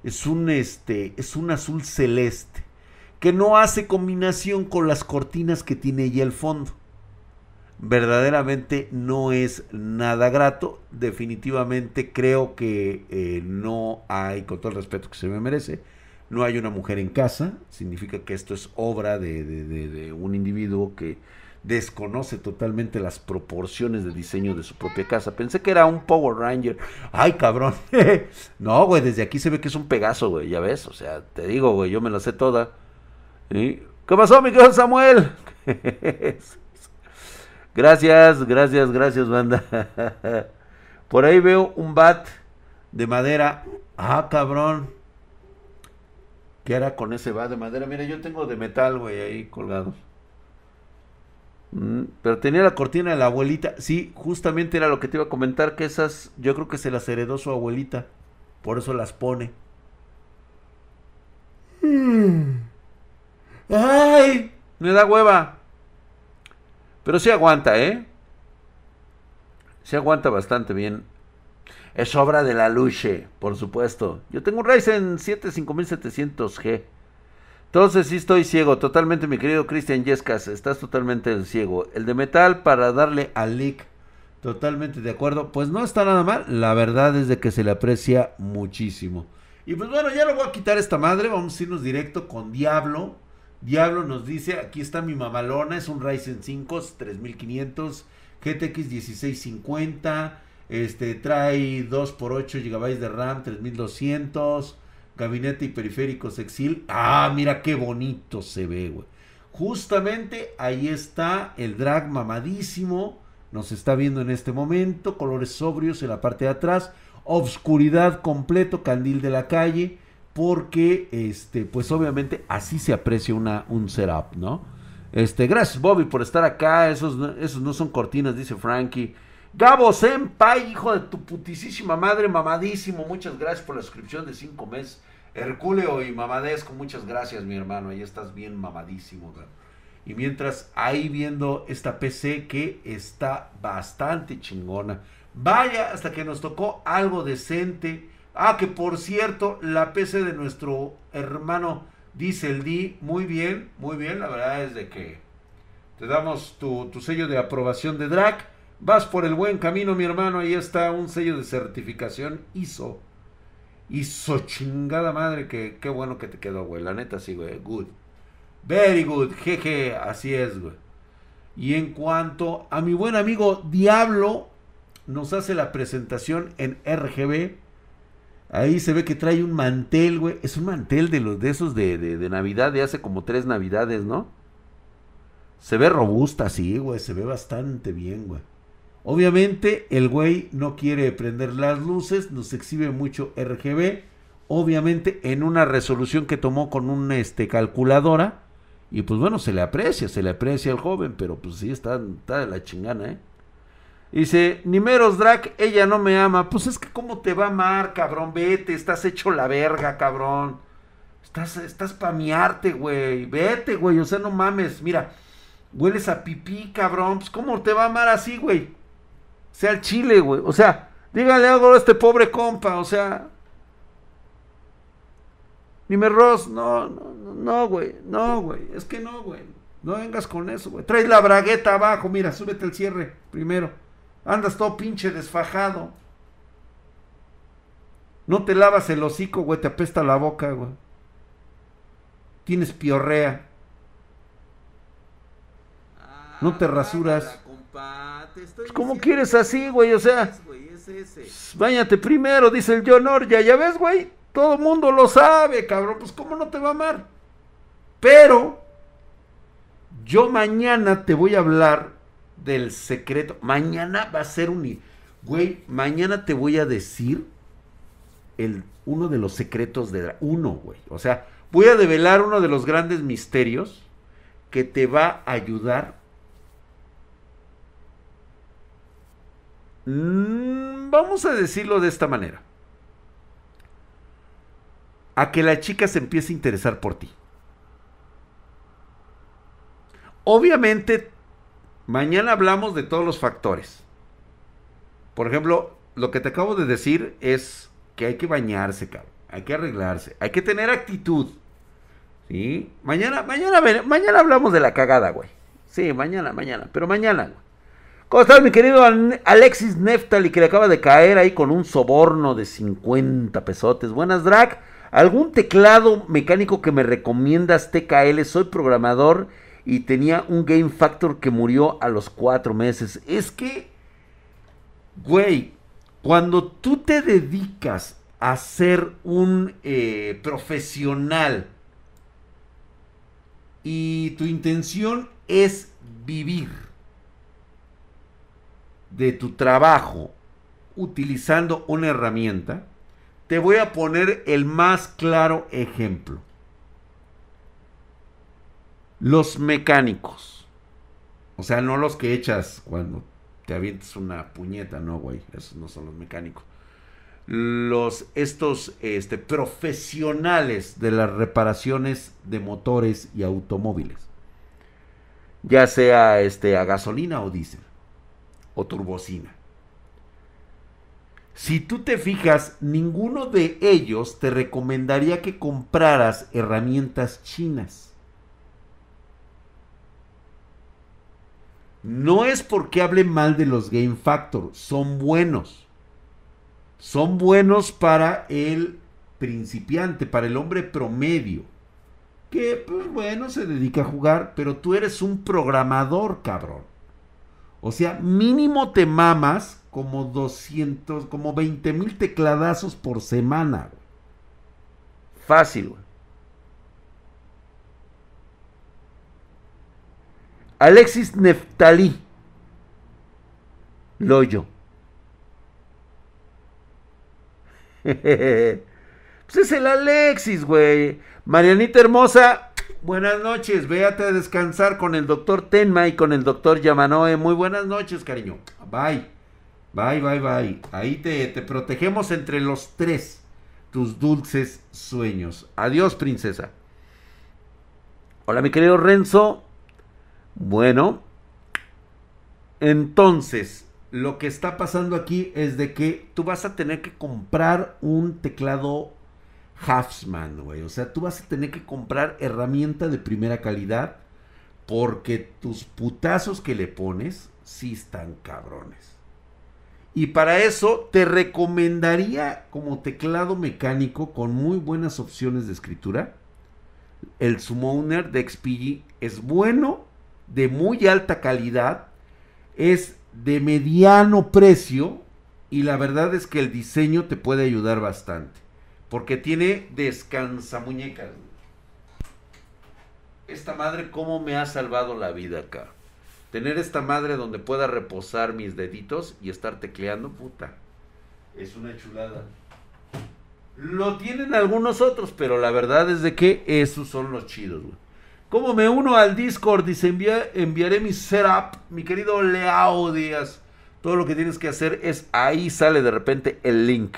Es un este. Es un azul celeste. Que no hace combinación con las cortinas que tiene ahí el fondo verdaderamente no es nada grato. Definitivamente creo que eh, no hay, con todo el respeto que se me merece, no hay una mujer en casa. Significa que esto es obra de, un individuo que desconoce totalmente las proporciones de diseño de su propia casa. Pensé que era un Power Ranger. Ay, cabrón. no, güey, desde aquí se ve que es un Pegaso, güey, ya ves. O sea, te digo, güey, yo me la sé toda. ¿Qué pasó, mi querido Samuel? Gracias, gracias, gracias, banda. Por ahí veo un bat de madera. Ah, cabrón. ¿Qué era con ese bat de madera? Mira, yo tengo de metal, güey, ahí colgados. Mm, pero tenía la cortina de la abuelita. Sí, justamente era lo que te iba a comentar, que esas yo creo que se las heredó su abuelita. Por eso las pone. Mm. ¡Ay! Me da hueva. Pero sí aguanta, ¿eh? Se aguanta bastante bien. Es obra de la Luche, por supuesto. Yo tengo un Ryzen 7 5700G. Entonces sí estoy ciego, totalmente, mi querido Cristian Yescas. Estás totalmente ciego. El de metal para darle al leak. Totalmente de acuerdo. Pues no está nada mal. La verdad es de que se le aprecia muchísimo. Y pues bueno, ya lo voy a quitar esta madre. Vamos a irnos directo con Diablo. Diablo nos dice, aquí está mi mamalona, es un Ryzen 5 3500 GTX 1650, este trae 2 por 8 GB de RAM, 3200, gabinete y periféricos Exil. Ah, mira qué bonito se ve, güey. Justamente ahí está el drag mamadísimo. Nos está viendo en este momento. Colores sobrios en la parte de atrás. Obscuridad completo, candil de la calle. Porque, este, pues obviamente así se aprecia una, un setup, ¿no? Este, gracias Bobby por estar acá. Esos, esos no son cortinas, dice Frankie. Gabo Senpai, hijo de tu putisísima madre, mamadísimo. Muchas gracias por la suscripción de 5 meses. Herculeo y Mamadesco, muchas gracias, mi hermano. Ahí estás bien mamadísimo. Y mientras ahí viendo esta PC que está bastante chingona. Vaya, hasta que nos tocó algo decente. Ah, que por cierto, la PC de nuestro hermano Diesel D, muy bien, muy bien. La verdad es de que te damos tu, tu sello de aprobación de drag. Vas por el buen camino, mi hermano. Ahí está un sello de certificación ISO. ISO chingada madre. Que qué bueno que te quedó, güey. La neta sí, güey. Good. Very good. Jeje. Así es, güey. Y en cuanto a mi buen amigo Diablo, nos hace la presentación en RGB. Ahí se ve que trae un mantel, güey. Es un mantel de los de esos de, de, Navidad, de hace como tres Navidades, ¿no? Se ve robusta, sí, güey. Se ve bastante bien, güey. Obviamente, el güey no quiere prender las luces. Nos exhibe mucho RGB. Obviamente, en una resolución que tomó con una este, calculadora. Y pues bueno, se le aprecia, se le aprecia al joven. Pero pues sí, está, está de la chingana, ¿eh? Dice, Nimeros Drac, ella no me ama. Pues es que cómo te va a amar, cabrón. Vete, estás hecho la verga, cabrón. Estás, estás pa' miarte, güey. Vete, güey. O sea, no mames. Mira, hueles a pipí, cabrón. Pues cómo te va a amar así, güey. Sea el chile, güey. O sea, dígale algo a este pobre compa. O sea. Ross, no, no, no, no, güey. No, güey. Es que no, güey. No vengas con eso, güey. Traes la bragueta abajo. Mira, súbete el cierre primero. Andas todo pinche desfajado. No te lavas el hocico, güey. Te apesta la boca, güey. Tienes piorrea. No te rasuras. Ah, compa, te estoy Pues, ¿Cómo quieres así, güey? O sea- es, güey, es ese. Báñate primero, dice el John Orja. Ya ves, güey. Todo mundo lo sabe, cabrón. Pues, ¿cómo no te va a amar? Pero, yo mañana te voy a hablar del secreto. Mañana va a ser un. Güey, mañana te voy a decir el, uno de los secretos de. Uno, güey. O sea, voy a develar uno de los grandes misterios que te va a ayudar. Mm, vamos a decirlo de esta manera. A que la chica se empiece a interesar por ti. Obviamente, mañana hablamos de todos los factores. Por ejemplo, lo que te acabo de decir es que hay que bañarse, cabrón. Hay que arreglarse. Hay que tener actitud. ¿Sí? Mañana, mañana, mañana hablamos de la cagada, güey. Sí, mañana, mañana. Pero mañana, güey. ¿Cómo estás, mi querido Al- Alexis Neftali, que le acaba de caer ahí con un soborno de 50 pesotes? Buenas, Drag. ¿Algún teclado mecánico que me recomiendas, TKL? Soy programador y tenía un Game Factor que murió a los cuatro meses. Es que, güey, cuando tú te dedicas a ser un eh, profesional y tu intención es vivir de tu trabajo utilizando una herramienta, te voy a poner el más claro ejemplo. Los mecánicos. O sea, no los que echas cuando te avientas una puñeta, no, güey. Esos no son los mecánicos. Los, estos este, profesionales de las reparaciones de motores y automóviles. Ya sea este, a gasolina o diésel. O turbocina. Si tú te fijas, ninguno de ellos te recomendaría que compraras herramientas chinas. No es porque hable mal de los Game Factor, son buenos. Son buenos para el principiante, para el hombre promedio, que pues bueno, se dedica a jugar, pero tú eres un programador, cabrón. O sea, mínimo te mamas como 200, como 20 mil tecladazos por semana. Fácil, güey. Alexis Neftalí. Loyo. pues es el Alexis, güey. Marianita hermosa, buenas noches. Véate a descansar con el doctor Tenma y con el doctor Yamanoe. Muy buenas noches, cariño. Bye. Bye, bye, bye. Ahí te, te protegemos entre los tres. Tus dulces sueños. Adiós, princesa. Hola, mi querido Renzo. Bueno, entonces, lo que está pasando aquí es de que tú vas a tener que comprar un teclado Hafsman, güey. O sea, tú vas a tener que comprar herramienta de primera calidad porque tus putazos que le pones sí están cabrones. Y para eso te recomendaría como teclado mecánico con muy buenas opciones de escritura. El Summoner de XPG es bueno, de muy alta calidad, es de mediano precio y la verdad es que el diseño te puede ayudar bastante. Porque tiene descansa muñecas. Esta madre, ¿cómo me ha salvado la vida acá? Tener esta madre donde pueda reposar mis deditos y estar tecleando, puta. Es una chulada. Lo tienen algunos otros, pero la verdad es de que esos son los chidos, güey. ¿Cómo me uno al Discord? Dice, enviaré mi setup, mi querido Leao Díaz. Todo lo que tienes que hacer es ahí sale de repente el link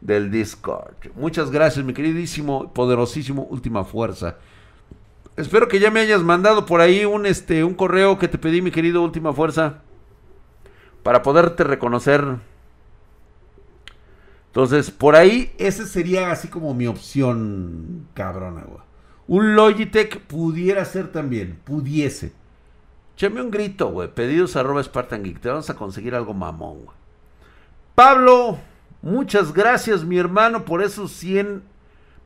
del Discord. Muchas gracias, mi queridísimo, poderosísimo Última Fuerza. Espero que ya me hayas mandado por ahí un, este, un correo que te pedí, mi querido Última Fuerza, para poderte reconocer. Entonces, por ahí, ese sería así como mi opción, cabrón, agua. Un Logitech pudiera ser también, pudiese. Chame un grito, güey. Pedidos arroba Spartan Geek. Te vamos a conseguir algo mamón, güey. Pablo, muchas gracias, mi hermano, por esos 100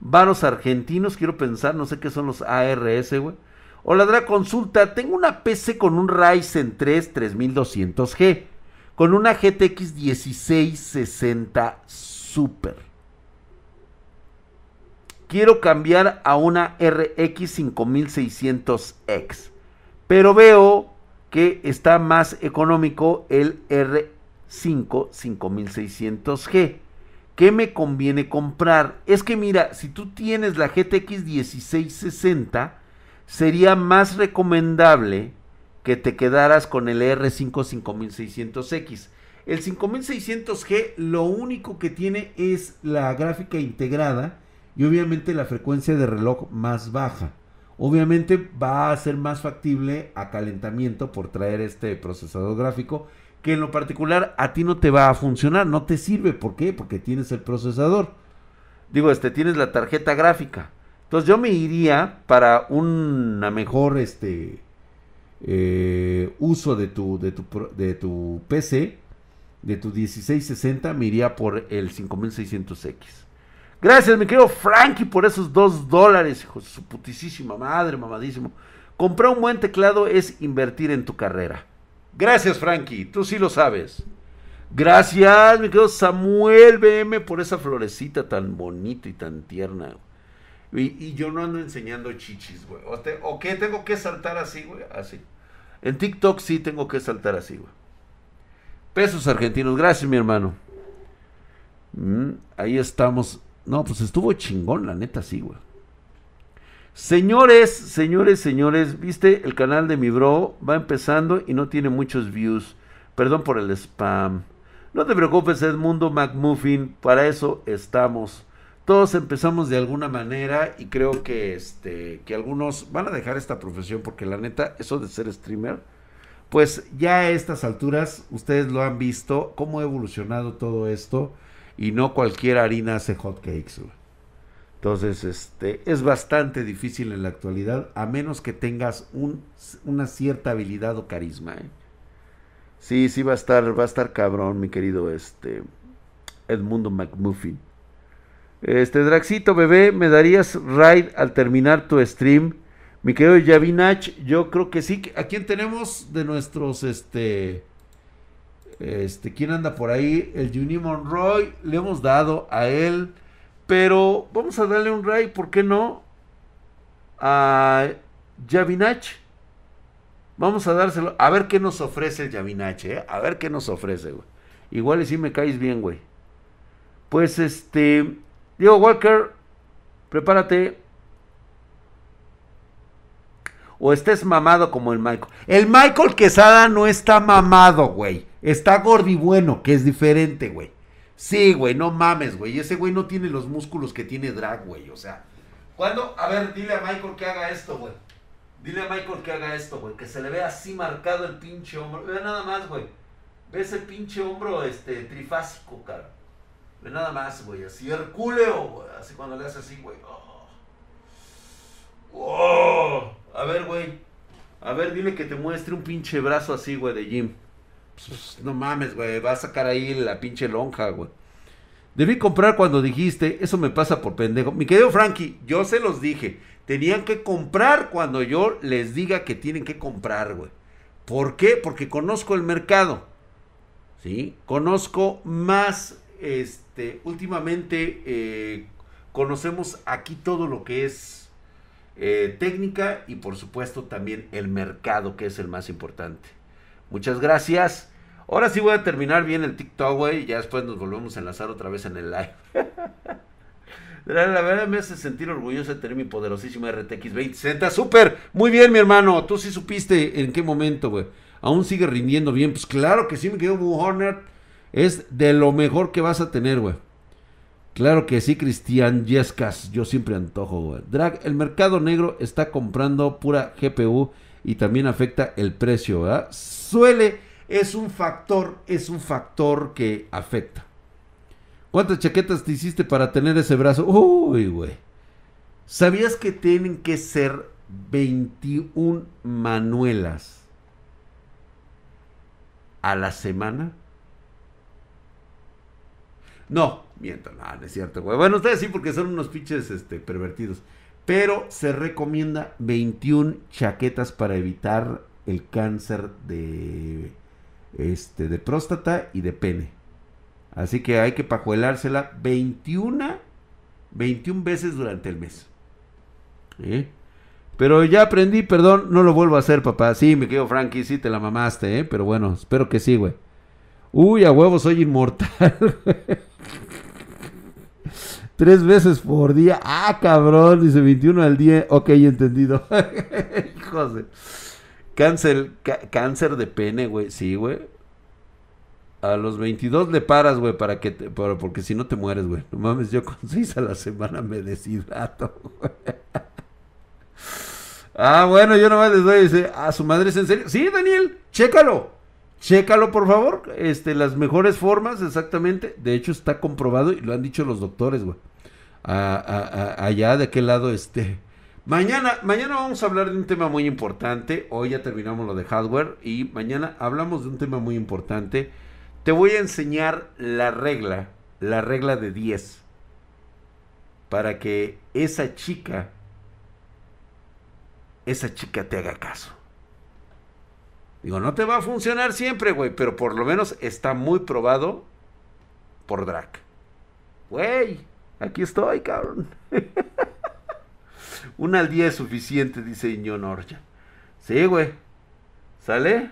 varos argentinos. Quiero pensar, no sé qué son los ARS, güey. Hola, consulta. Tengo una PC con un Ryzen 3 3200G. Con una GTX 1660 Super quiero cambiar a una RX 5600X. Pero veo que está más económico el R5 5600G. ¿Qué me conviene comprar? Es que mira, si tú tienes la GTX 1660, sería más recomendable que te quedaras con el R5 5600X. El 5600G lo único que tiene es la gráfica integrada y obviamente la frecuencia de reloj más baja. Obviamente va a ser más factible a calentamiento por traer este procesador gráfico que en lo particular a ti no te va a funcionar, no te sirve. ¿Por qué? Porque tienes el procesador. Digo, este, tienes la tarjeta gráfica. Entonces yo me iría para una mejor este, eh, uso de tu, de, tu, de tu PC, de tu 1660, me iría por el 5600X. Gracias, mi querido Frankie, por esos dos dólares, hijo de su putísima madre, mamadísimo. Comprar un buen teclado es invertir en tu carrera. Gracias, Frankie, tú sí lo sabes. Gracias, mi querido Samuel BM, por esa florecita tan bonita y tan tierna. Y, yo no ando enseñando chichis, güey. O, qué tengo que saltar así, güey. Así. En TikTok sí tengo que saltar así, güey. Pesos argentinos, gracias, mi hermano. Mm, ahí estamos no, pues estuvo chingón, la neta, sí, güey. Señores, señores, señores, viste, el canal de mi bro va empezando y no tiene muchos views. Perdón por el spam. No te preocupes, Edmundo McMuffin, para eso estamos. Todos empezamos de alguna manera y creo que este que algunos van a dejar esta profesión porque la neta eso de ser streamer pues ya a estas alturas ustedes lo han visto cómo ha evolucionado todo esto y no cualquier harina hace hot cakes. Entonces, este, es bastante difícil en la actualidad, a menos que tengas un, una cierta habilidad o carisma. ¿eh? Sí, sí va a estar, va a estar cabrón, mi querido este, Edmundo McMuffin. Este, Draxito, bebé, ¿me darías raid al terminar tu stream? Mi querido Yavinach, yo creo que sí. ¿A quién tenemos de nuestros, este... Este, ¿quién anda por ahí? El Juni Monroy, le hemos dado a él. Pero vamos a darle un raid, ¿por qué no? A Yavinach. Vamos a dárselo. A ver qué nos ofrece el Yavinach, ¿eh? A ver qué nos ofrece, güey. Igual y si me caes bien, güey. Pues este. Diego Walker, prepárate. O estés mamado como el Michael. El Michael Quesada no está mamado, güey. Está gordibueno, que es diferente, güey. Sí, güey, no mames, güey. Ese güey no tiene los músculos que tiene Drag, güey. O sea, ¿cuándo? A ver, dile a Michael que haga esto, güey. Dile a Michael que haga esto, güey. Que se le vea así marcado el pinche hombro. Ve nada más, güey. Ve ese pinche hombro este, trifásico, cara. Ve nada más, güey. Así hercúleo, güey. Así cuando le hace así, güey. Oh. Oh. A ver, güey. A ver, dile que te muestre un pinche brazo así, güey, de Jim. Pues, no mames, güey. Va a sacar ahí la pinche lonja, güey. Debí comprar cuando dijiste, eso me pasa por pendejo. Mi querido Frankie, yo se los dije. Tenían que comprar cuando yo les diga que tienen que comprar, güey. ¿Por qué? Porque conozco el mercado. ¿Sí? Conozco más, este, últimamente eh, conocemos aquí todo lo que es eh, técnica y por supuesto también el mercado, que es el más importante. Muchas gracias. Ahora sí voy a terminar bien el TikTok, güey, ya después nos volvemos a enlazar otra vez en el live. La verdad me hace sentir orgulloso de tener mi poderosísimo RTX 2060. Súper, muy bien, mi hermano. Tú sí supiste en qué momento, güey. Aún sigue rindiendo bien. Pues claro que sí, quedo Blue Hornet. Es de lo mejor que vas a tener, güey. Claro que sí, Cristian Yescas. Yo siempre antojo, güey. Drag, el mercado negro está comprando pura GPU y también afecta el precio, ¿verdad? Suele, es un factor, es un factor que afecta. ¿Cuántas chaquetas te hiciste para tener ese brazo? Uy, güey. ¿Sabías que tienen que ser 21 manuelas a la semana? No, miento, no, no es cierto, güey. Bueno, ustedes sí, porque son unos pinches este, pervertidos. Pero se recomienda 21 chaquetas para evitar el cáncer de, este, de próstata y de pene. Así que hay que pajuelársela 21, 21 veces durante el mes. ¿Eh? Pero ya aprendí, perdón, no lo vuelvo a hacer, papá. Sí, me quedo Frankie, sí te la mamaste, ¿eh? Pero bueno, espero que sí, güey. Uy, a huevo, soy inmortal. Tres veces por día. Ah, cabrón, dice 21 al día. Ok, entendido. Hijos de... Cáncer, cáncer de pene, güey. Sí, güey. A los 22 le paras, güey, para que te, porque si no te mueres, güey. No mames, yo con 6 a la semana me deshidrato, güey. Ah, bueno, yo nomás les doy, dice, a su madre es en serio. Sí, Daniel, chécalo. Chécalo, por favor. Este, las mejores formas, exactamente. De hecho, está comprobado y lo han dicho los doctores, güey. allá de aquel lado, este. Mañana, mañana vamos a hablar de un tema muy importante. Hoy ya terminamos lo de hardware y mañana hablamos de un tema muy importante. Te voy a enseñar la regla, la regla de 10. Para que esa chica, esa chica te haga caso. Digo, no te va a funcionar siempre, güey, pero por lo menos está muy probado por Drac. Güey, aquí estoy, cabrón. Una al día es suficiente, dice Iñón Orja. Sí, güey. ¿Sale?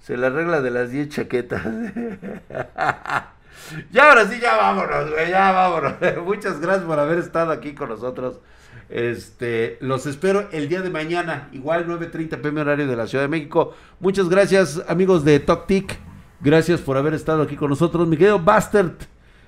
Se la regla de las 10 chaquetas. ya ahora sí, ya vámonos, güey, ya vámonos. Muchas gracias por haber estado aquí con nosotros. Este, los espero el día de mañana, igual 9.30 pm horario de la Ciudad de México. Muchas gracias, amigos de TokTik. Gracias por haber estado aquí con nosotros. Mi querido Bastard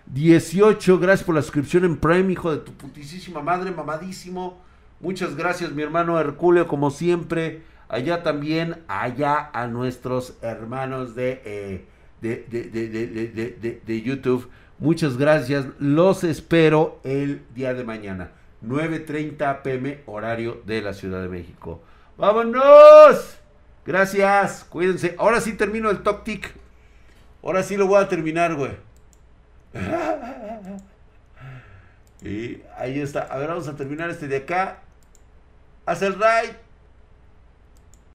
18, gracias por la suscripción en Prime, hijo de tu putísima madre, mamadísimo. Muchas gracias, mi hermano Herculeo, como siempre. Allá también, allá a nuestros hermanos de, eh, de, de, de YouTube. Muchas gracias. Los espero el día de mañana. 9.30 pm horario de la Ciudad de México. ¡Vámonos! Gracias, cuídense. Ahora sí termino el top tick. Ahora sí lo voy a terminar, güey. Y ahí está. A ver, vamos a terminar este de acá. Haz el right.